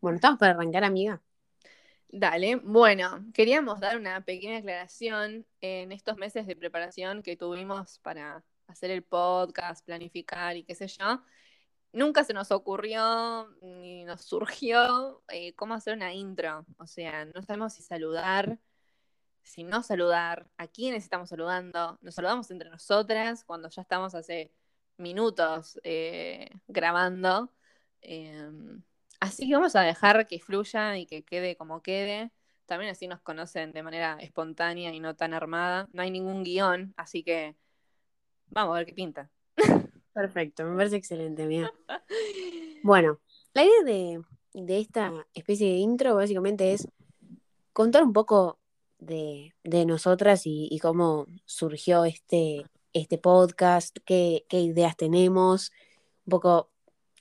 Bueno, estamos para arrancar, amiga. Dale, bueno, queríamos dar una pequeña aclaración en estos meses de preparación que tuvimos para hacer el podcast, planificar y qué sé yo. Nunca se nos ocurrió ni nos surgió eh, cómo hacer una intro. O sea, no sabemos si saludar, si no saludar, a quiénes estamos saludando. Nos saludamos entre nosotras cuando ya estamos hace minutos eh, grabando. Em, así que vamos a dejar que fluya y que quede como quede. También así nos conocen de manera espontánea y no tan armada. No hay ningún guion, así que vamos a ver qué pinta. Perfecto, me parece excelente, mía. Bueno, la idea de, esta especie de intro básicamente es contar un poco de, nosotras y, cómo surgió este, este podcast, qué, ideas tenemos, un poco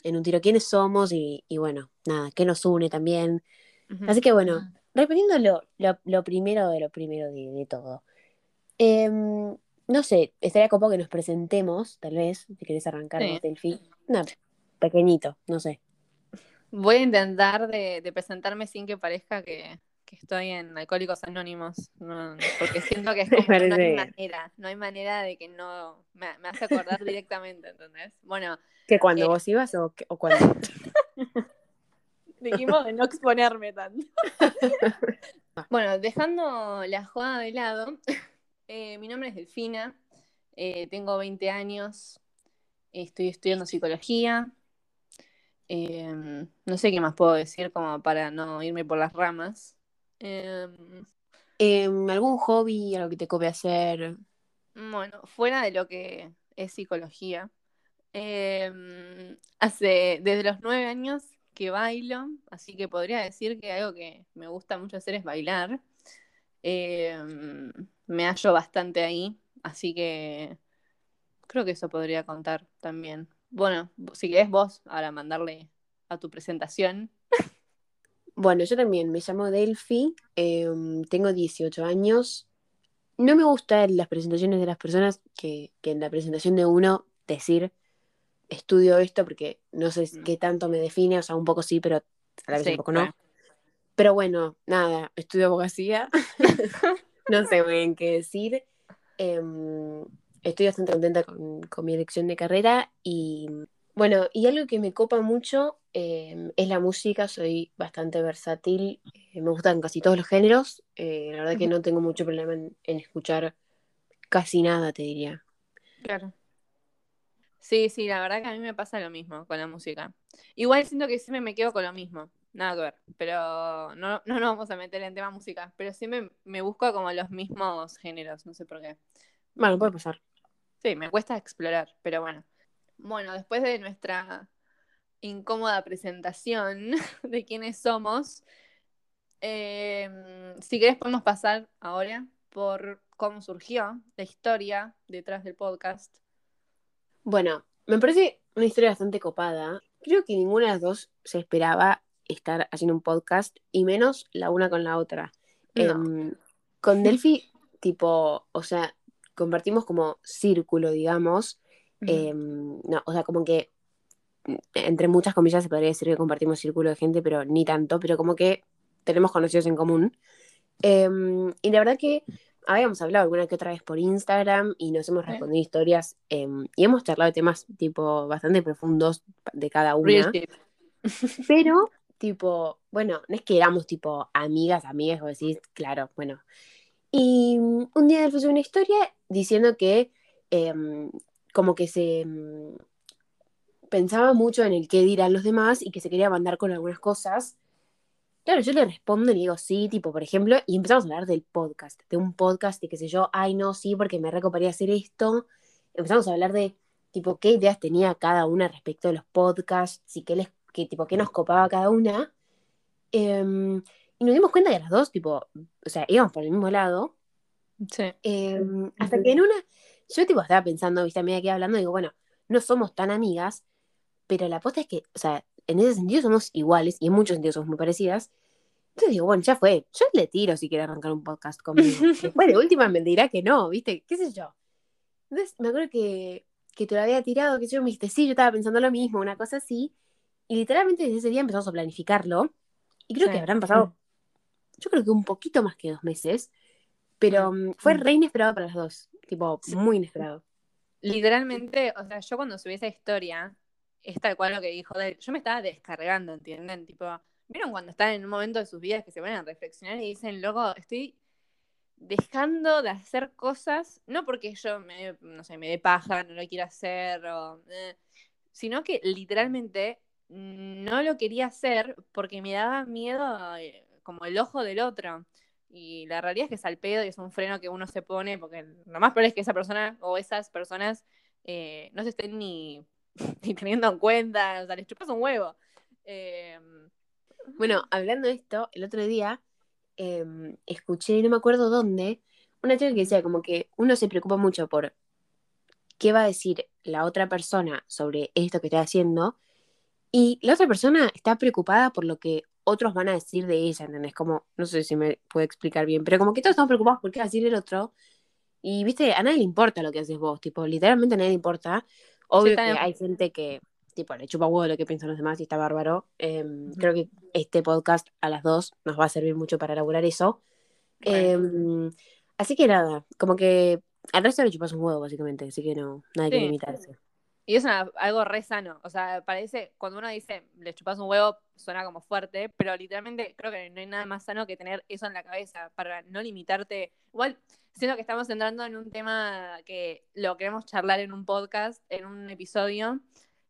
en un tiro quiénes somos y, bueno, nada, qué nos une también. Así que bueno, repitiendo lo, primero de lo primero de, todo. Em, no sé, estaría como que nos presentemos, tal vez, si querés arrancar, sí. Delphi. No, pequeñito, no sé. Voy a intentar de, presentarme sin que parezca que, estoy en Alcohólicos Anónimos, porque siento que es como, no hay manera, no hay manera de que no me, hace acordar directamente, ¿entendés? Bueno. ¿Que cuando eh, vos ibas o, o cuando? Dijimos de no exponerme tanto. bueno, dejando la joda de lado, eh, mi nombre es Delfina, eh, tengo 20 años, estoy estudiando psicología. Em, no sé qué más puedo decir como para no irme por las ramas. Em, em, ¿Algún hobby, algo que te cope hacer? Bueno, fuera de lo que es psicología. hace desde los nueve años que bailo, así que podría decir que algo que me gusta mucho hacer es bailar. Em, me hallo bastante ahí, así que creo que eso podría contar también. Bueno, si querés vos ahora mandarle a tu presentación. Bueno, yo también me llamo Delphi, em, tengo 18 años. No me gustan las presentaciones de las personas que, en la presentación de uno decir estudio esto porque no sé mm. qué tanto me define, o sea, un poco sí, pero a la vez un poco no. Pero bueno, nada, estudio abogacía. no sé muy bien qué decir. Em, estoy bastante contenta con, mi elección de carrera y bueno, y algo que me copa mucho em, es la música, soy bastante versátil, eh, me gustan casi todos los géneros, eh, la verdad que no tengo mucho problema en, escuchar casi nada, te diría. Claro. Sí, sí, la verdad que a mí me pasa lo mismo con la música. Igual siento que siempre me quedo con lo mismo nada que ver, pero no, no nos vamos a meter en tema música, pero siempre me busco como los mismos géneros, no sé por qué. Bueno, puede pasar. Sí, me cuesta explorar, pero bueno. Bueno, después de nuestra incómoda presentación de quiénes somos, em, si querés podemos pasar ahora por cómo surgió la historia detrás del podcast. Bueno, me parece una historia bastante copada. Creo que ninguna de las dos se esperaba estar haciendo un podcast y menos la una con la otra. Em, con Delphi, tipo, o sea, compartimos como círculo, digamos. Em, no, o sea, como que entre muchas comillas se podría decir que compartimos círculo de gente, pero ni tanto, pero como que tenemos conocidos en común. Em, y la verdad que habíamos hablado alguna que otra vez por Instagram y nos hemos respondido historias y hemos charlado de temas tipo bastante profundos de cada una. Pero tipo, bueno, no es que éramos tipo amigas, amigas, o decís, claro, bueno. Y mm, un día él puso una historia diciendo que como que se mm, pensaba mucho en el qué dirán los demás y que se quería mandar con algunas cosas. Claro, yo le respondo y le digo sí, tipo, por ejemplo, y empezamos a hablar del podcast, de un podcast y qué sé yo, ay no, sí, porque me recoparía hacer esto. Empezamos a hablar de, tipo, qué ideas tenía cada una respecto de los podcasts y qué les que tipo, qué nos copaba cada una. Em, y nos dimos cuenta que las dos, tipo, o sea, íbamos por el mismo lado. Sí. Em, hasta que en una, yo tipo estaba pensando, viste, a medida que iba hablando, digo, bueno, no somos tan amigas, pero la apuesta es que, o sea, en ese sentido somos iguales y en muchos sentidos somos muy parecidas. Entonces digo, bueno, ya fue, yo le tiro si quiere arrancar un podcast conmigo. Después de última me dirá que no, viste, qué sé yo. Entonces me acuerdo que, que te lo había tirado, que yo me dijiste, sí, yo estaba pensando lo mismo, una cosa así. Y literalmente desde ese día empezamos a planificarlo. Y creo que habrán pasado, yo creo que un poquito más que dos meses, pero mm, fue re inesperado para las dos, tipo, muy inesperado. Literalmente, o sea, yo cuando subí esa historia, es tal cual lo que dijo de yo me estaba descargando, ¿entienden? Tipo, ¿vieron cuando están en un momento de sus vidas que se van a reflexionar y dicen, loco, estoy dejando de hacer cosas, no porque yo me, no sé, me dé paja, no lo quiera hacer, o, eh, sino que literalmente no lo quería hacer porque me daba miedo eh, como el ojo del otro. Y la realidad es que es al pedo y es un freno que uno se pone porque lo más probable es que esa persona o esas personas eh, no se estén ni, teniendo en cuenta, o sea, les chupas un huevo. Em, bueno, hablando de esto, el otro día Em, escuché, no me acuerdo dónde, una chica que decía como que uno se preocupa mucho por qué va a decir la otra persona sobre esto que está haciendo y la otra persona está preocupada por lo que otros van a decir de ella, ¿entendés? Como, no sé si me puede explicar bien, pero como que todos estamos preocupados por qué va a decir el otro y, viste, a nadie le importa lo que haces vos, tipo, literalmente a nadie le importa. Obvio que hay gente que tipo, le chupa huevo lo que piensan los demás y está bárbaro. Em, creo que este podcast a las dos nos va a servir mucho para elaborar eso. Em, así que nada, como que al resto le chupas un huevo, básicamente, así que no, nadie que limitarse. Y es algo re sano, o sea, parece, cuando uno dice le chupas un huevo, suena como fuerte, pero literalmente creo que no hay nada más sano que tener eso en la cabeza para no limitarte. Igual, siento que estamos entrando en un tema que lo queremos charlar en un podcast, en un episodio,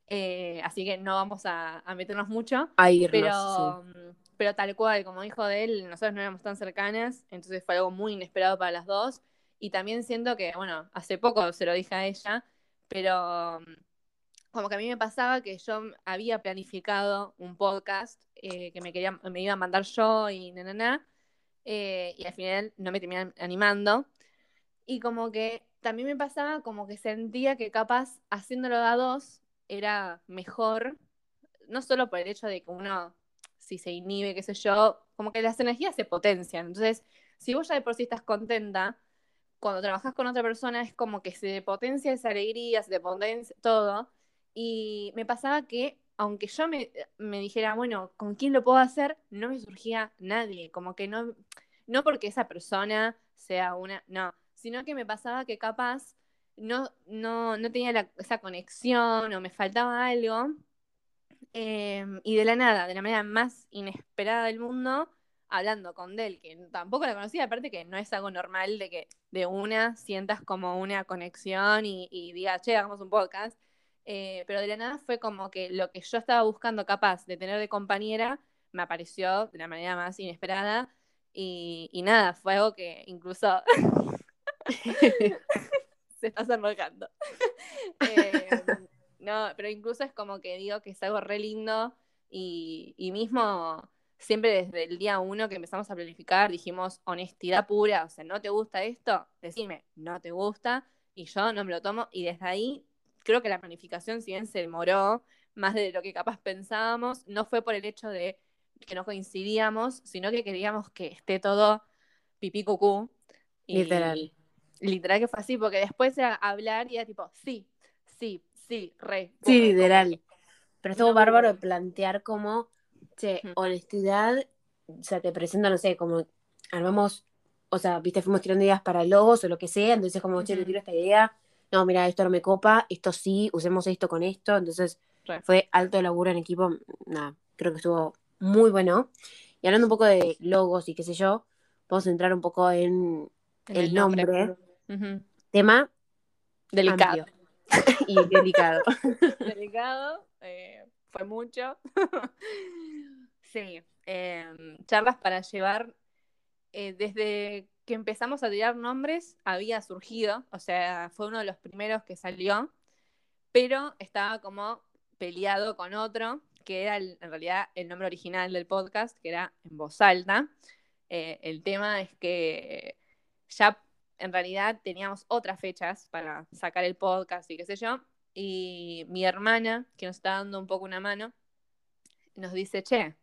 eh, así que no vamos a, meternos mucho. pero, mm, pero tal cual, como dijo de él, nosotros no éramos tan cercanas, entonces fue algo muy inesperado para las dos. Y también siento que, bueno, hace poco se lo dije a ella, pero como que a mí me pasaba que yo había planificado un podcast eh, que me, quería, me iba a mandar yo y na, na, eh, y al final no me terminan animando. Y como que también me pasaba como que sentía que capaz haciéndolo a dos era mejor, no solo por el hecho de que uno, si se inhibe, qué sé yo, como que las energías se potencian. Entonces, si vos ya de por sí estás contenta, cuando trabajas con otra persona es como que se potencia esa alegría, se te potencia todo. Y me pasaba que, aunque yo me, me dijera, bueno, ¿con quién lo puedo hacer? No me surgía nadie. Como que no, no porque esa persona sea una, no, sino que me pasaba que capaz no, no, no tenía esa conexión o me faltaba algo. Em, y de la nada, de la manera más inesperada del mundo, hablando con Del, que tampoco la conocía, aparte que no es algo normal de que de una sientas como una conexión y, y digas, che, hagamos un podcast. Eh, pero de la nada fue como que lo que yo estaba buscando capaz de tener de compañera me apareció de la manera más inesperada. Y, y nada, fue algo que incluso se está sonrojando. Em, no, pero incluso es como que digo que es algo re lindo y, mismo siempre desde el día uno que empezamos a planificar dijimos honestidad pura, o sea, ¿no te gusta esto? Decime, no te gusta y yo no me lo tomo y desde ahí creo que la planificación si bien se demoró más de lo que capaz pensábamos, no fue por el hecho de que no coincidíamos, sino que queríamos que esté todo pipí cucú. Literal literal que fue así, porque después era hablar y era tipo, sí, sí, sí, re. Sí, literal. Pero estuvo bárbaro de plantear como, che, honestidad, o sea, te presento, no sé, como armamos, o sea, viste, fuimos tirando ideas para logos o lo que sea, entonces como, che, te tiro esta idea, no, mira, esto no me copa, esto sí, usemos esto con esto, entonces fue alto laburo en equipo, nada, creo que estuvo muy bueno. Y hablando un poco de logos y qué sé yo, vamos a entrar un poco en, el, nombre Tema delicado. y delicado. delicado, eh, fue mucho. sí, em, charlas para llevar. Eh, desde que empezamos a tirar nombres había surgido, o sea, fue uno de los primeros que salió, pero estaba como peleado con otro, que era en realidad el nombre original del podcast, que era en voz alta. Eh, el tema es que ya en realidad teníamos otras fechas para sacar el podcast y qué sé yo. Y mi hermana, que nos está dando un poco una mano, nos dice, che,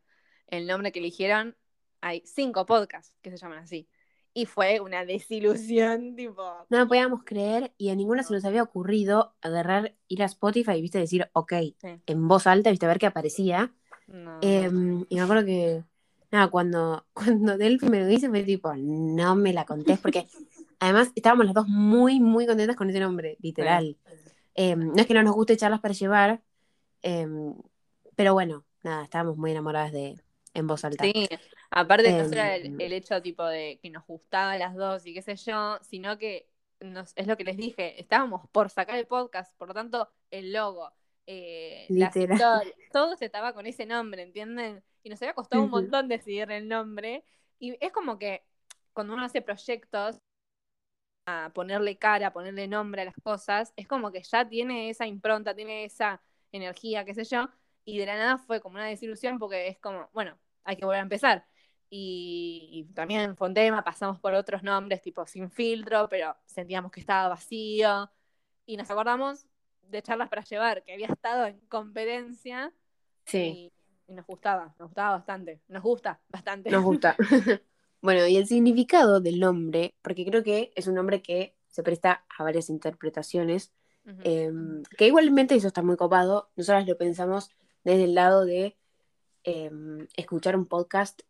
el nombre que eligieron, hay cinco podcasts que se llaman así. Y fue una desilusión, tipo... No lo podíamos creer y a ninguna se nos había ocurrido agarrar, ir a Spotify y, viste, decir, ok, en voz alta, viste, a ver qué aparecía. Em, y me acuerdo que nada, cuando, cuando Delphi me lo dice, fue tipo, no me la contés, porque además estábamos las dos muy, muy contentas con ese nombre, literal. Em, no es que no nos guste charlas para llevar, em, pero bueno, nada, estábamos muy enamoradas de En Voz Alta. Sí, aparte no era Em, el, el hecho tipo de que nos gustaban las dos y qué sé yo, sino que nos, es lo que les dije, estábamos por sacar el podcast, por lo tanto, el logo, eh, historias, todo se estaba con ese nombre, ¿entienden? Y nos había costado un montón decidir el nombre. Y es como que cuando uno hace proyectos, a ponerle cara, ponerle nombre a las cosas, es como que ya tiene esa impronta, tiene esa energía, qué sé yo, y de la nada fue como una desilusión porque es como, bueno, hay que volver a empezar. Y, y también un tema, pasamos por otros nombres tipo sin filtro, pero sentíamos que estaba vacío. Y nos acordamos de charlas para llevar, que había estado en competencia Sí, y, y nos gustaba, nos gustaba bastante, nos gusta bastante. nos gusta. bueno, y el significado del nombre, porque creo que es un nombre que se presta a varias interpretaciones, Ujú. em, que igualmente eso está muy copado. Nosotras lo pensamos desde el lado de em, escuchar un podcast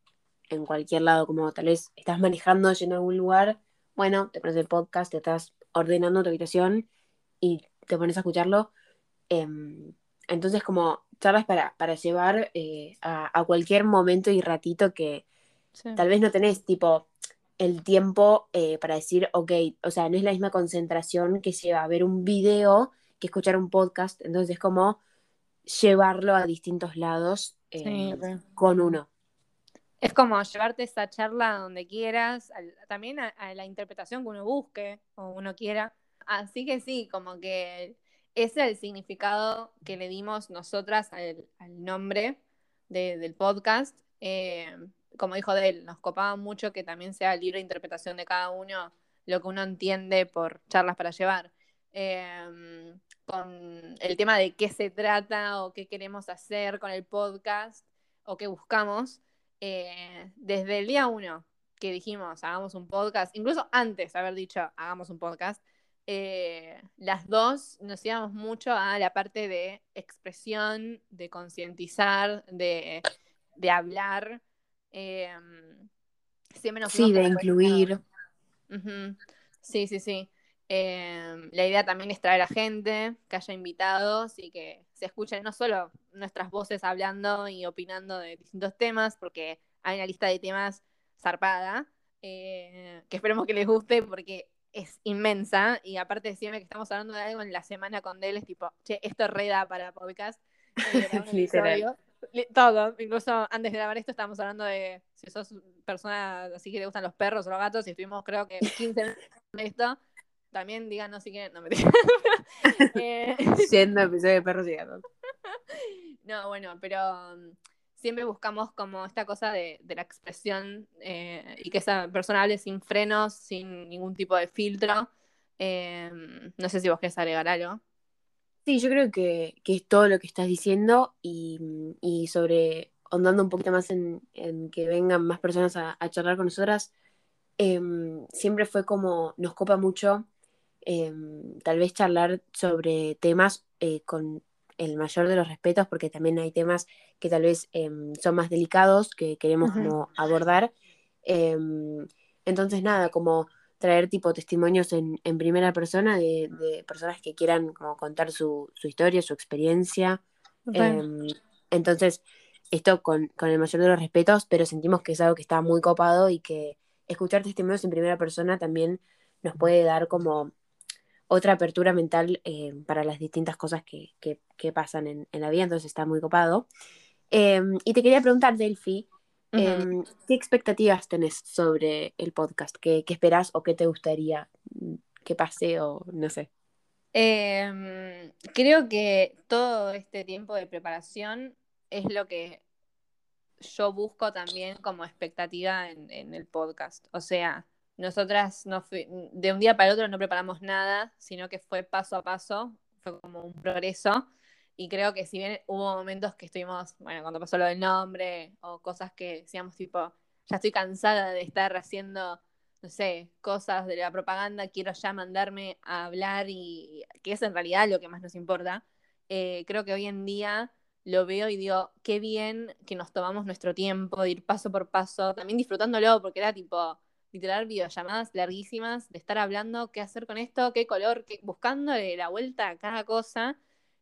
en cualquier lado, como tal vez estás manejando, yendo a algún lugar, bueno, te pones el podcast, te estás ordenando tu habitación y te pones a escucharlo. Em, entonces, como charlas para, para llevar eh, a, a cualquier momento y ratito que Sí. tal vez no tenés, tipo, el tiempo eh, para decir, ok, o sea, no es la misma concentración que lleva a ver un video que escuchar un podcast, entonces es como llevarlo a distintos lados eh, Sí, con uno. Es como llevarte esa charla donde quieras, al- también a, a la interpretación que uno busque o uno quiera. Así que sí, como que ese es el significado que le dimos nosotras al, al nombre de- del podcast. Eh, como dijo Del, nos copaba mucho que también sea libre interpretación de cada uno lo que uno entiende por charlas para llevar. Eh, con el tema de qué se trata o qué queremos hacer con el podcast o qué buscamos eh, desde el día uno que dijimos hagamos un podcast, incluso antes de haber dicho hagamos un podcast, eh, las dos nos íbamos mucho a la parte de expresión, de concientizar, de, de hablar. eh, siempre nos Sí, de incluir. Sí, sí, sí. Eh, la idea también es traer a gente, que haya invitados y que se escuchen no solo nuestras voces hablando y opinando de distintos temas, porque hay una lista de temas zarpada, eh, que esperemos que les guste porque es inmensa y aparte siempre que estamos hablando de algo en la semana con Del es tipo, che, esto reda para podcast. Literal. Todo, incluso antes de grabar esto estábamos hablando de si sos persona así que te gustan los perros o los gatos y estuvimos creo que 15 minutos de esto. También díganos si quieren, no me eh, Siendo episodio de perros y gatos. No, bueno, pero um, siempre buscamos como esta cosa de, de la expresión eh, y que esa persona hable sin frenos, sin ningún tipo de filtro. Eh, no sé si vos querés agregar algo. Sí, yo creo que, que es todo lo que estás diciendo y, y sobre, ahondando un poquito más en, en que vengan más personas a, a charlar con nosotras, em, siempre fue como, nos copa mucho em, tal vez charlar sobre temas eh, con el mayor de los respetos, porque también hay temas que tal vez em, son más delicados, que queremos Ujú. como abordar. Em, entonces, nada, como traer tipo testimonios en, en primera persona de, de personas que quieran como contar su, su historia, su experiencia. Entonces, esto con, con el mayor de los respetos, pero sentimos que es algo que está muy copado y que escuchar testimonios en primera persona también nos puede dar como otra apertura mental eh, para las distintas cosas que, que- que pasan en, en la vida, entonces está muy copado. Em, y te quería preguntar, Delphi, em, ¿qué expectativas tenés sobre el podcast? ¿Qué, qué esperás o qué te gustaría que pase o no sé? Eh, creo que todo este tiempo de preparación es lo que yo busco también como expectativa en, en el podcast. O sea, nosotras no fui- de un día para el otro no preparamos nada, sino que fue paso a paso, fue como un progreso. Y creo que si bien hubo momentos que estuvimos, bueno, cuando pasó lo del nombre o cosas que decíamos tipo, ya estoy cansada de estar haciendo, no sé, cosas de la propaganda, quiero ya mandarme a hablar y que es en realidad lo que más nos importa. Eh, creo que hoy en día lo veo y digo, qué bien que nos tomamos nuestro tiempo de ir paso por paso, también disfrutándolo, porque era tipo, literal, videollamadas larguísimas, de estar hablando qué hacer con esto, qué color, qué, buscándole la vuelta a cada cosa.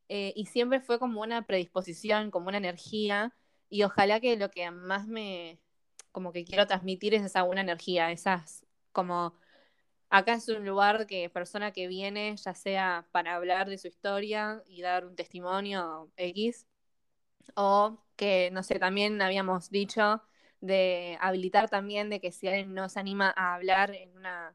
Eh, y siempre fue como una predisposición, como una energía. Y ojalá que lo que más me, como que quiero transmitir es esa buena energía, esas como acá es un lugar que persona que viene, ya sea para hablar de su historia y dar un testimonio X, o que, no sé, también habíamos dicho de habilitar también de que si alguien nos anima a hablar en una,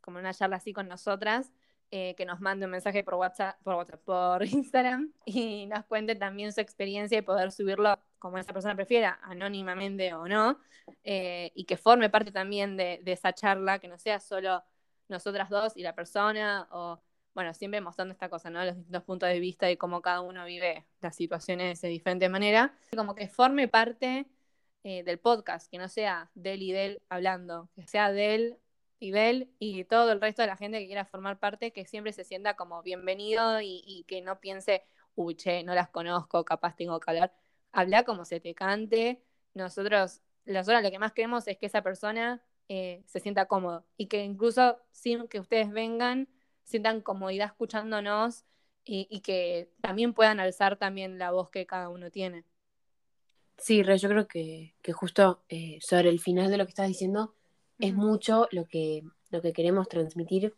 como una charla así con nosotras, eh, que nos mande un mensaje por WhatsApp, por WhatsApp, por Instagram y nos cuente también su experiencia y poder subirlo como esa persona prefiera, anónimamente o no, eh, y que forme parte también de, esa charla, que no sea solo nosotras dos y la persona, o bueno, siempre mostrando esta cosa, ¿no? Los distintos puntos de vista y cómo cada uno vive las situaciones de diferente manera, como que forme parte eh, del podcast, que no sea del y del hablando, que sea del y Bel y todo el resto de la gente que quiera formar parte, que siempre se sienta como bienvenido y, que no piense, uy, che, no las conozco, capaz tengo que hablar. Habla como se te cante. Nosotros, nosotros lo que más queremos es que esa persona eh, se sienta cómodo y que incluso sin que ustedes vengan, sientan comodidad escuchándonos y, que también puedan alzar también la voz que cada uno tiene. Sí, Re, yo creo que, justo eh, sobre el final de lo que estás diciendo, es mucho lo que, lo que queremos transmitir.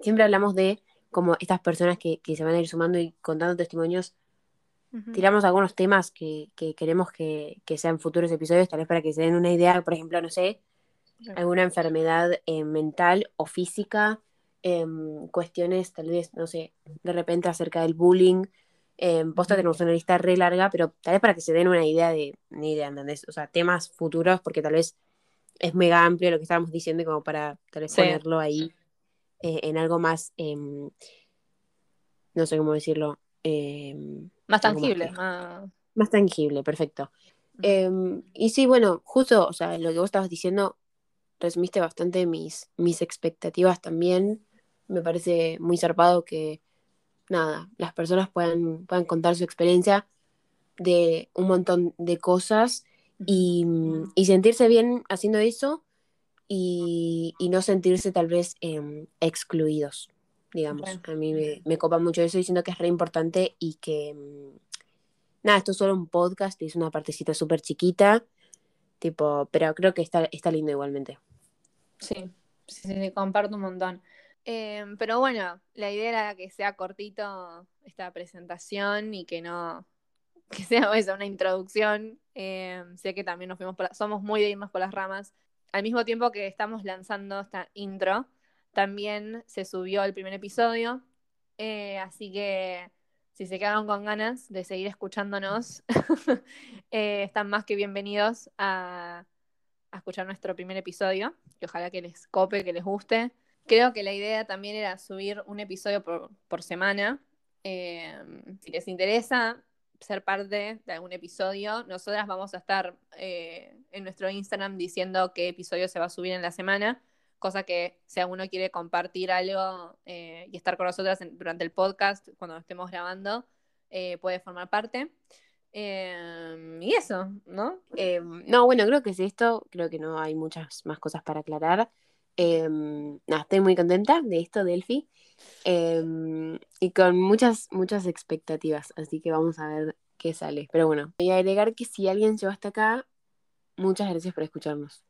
Siempre hablamos de como estas personas que, se van a ir sumando y contando testimonios. Tiramos algunos temas que, queremos que, sean futuros episodios, tal vez para que se den una idea, por ejemplo, no sé, alguna enfermedad eh, mental o física, em, cuestiones tal vez, no sé, de repente acerca del bullying. Eh, posta tenemos una lista re larga, pero tal vez para que se den una idea de, ni idea, ¿entendés? O sea, temas futuros, porque tal vez es mega amplio lo que estábamos diciendo como para tal vez ponerlo ahí eh, en algo más, em, no sé cómo decirlo. Em, más tangible. Más, tangible, perfecto. Em, y sí, bueno, justo, o sea, lo que vos estabas diciendo, resumiste bastante mis, mis expectativas también. Me parece muy zarpado que, nada, las personas puedan, puedan contar su experiencia de un montón de cosas y, sentirse bien haciendo eso y, no sentirse tal vez em, excluidos, digamos. A mí me, copa mucho eso diciendo que es re importante y que, em, nada, esto es solo un podcast y es una partecita súper chiquita, tipo, pero creo que está, está lindo igualmente. Sí, sí, sí, comparto un montón. Em, pero bueno, la idea era que sea cortito esta presentación y que no, que sea una introducción. Eh, sé que también nos fuimos somos muy de irnos por las ramas. Al mismo tiempo que estamos lanzando esta intro, también se subió el primer episodio. Eh, así que si se quedaron con ganas de seguir escuchándonos, eh, están más que bienvenidos a, escuchar nuestro primer episodio, que ojalá que les cope, que les guste. Creo que la idea también era subir un episodio por, semana. si les interesa, ser parte de algún episodio, nosotras vamos a estar eh, en nuestro Instagram diciendo qué episodio se va a subir en la semana, cosa que si alguno quiere compartir algo eh, y estar con nosotras durante el podcast, cuando estemos grabando, eh, puede formar parte. Em, y eso, ¿no? Em, no, bueno, creo que es esto, creo que no hay muchas más cosas para aclarar. Em, estoy muy contenta de esto, Delphi. Em, y con muchas, muchas expectativas, así que vamos a ver qué sale. Pero bueno, voy a agregar que si alguien llegó hasta acá, muchas gracias por escucharnos.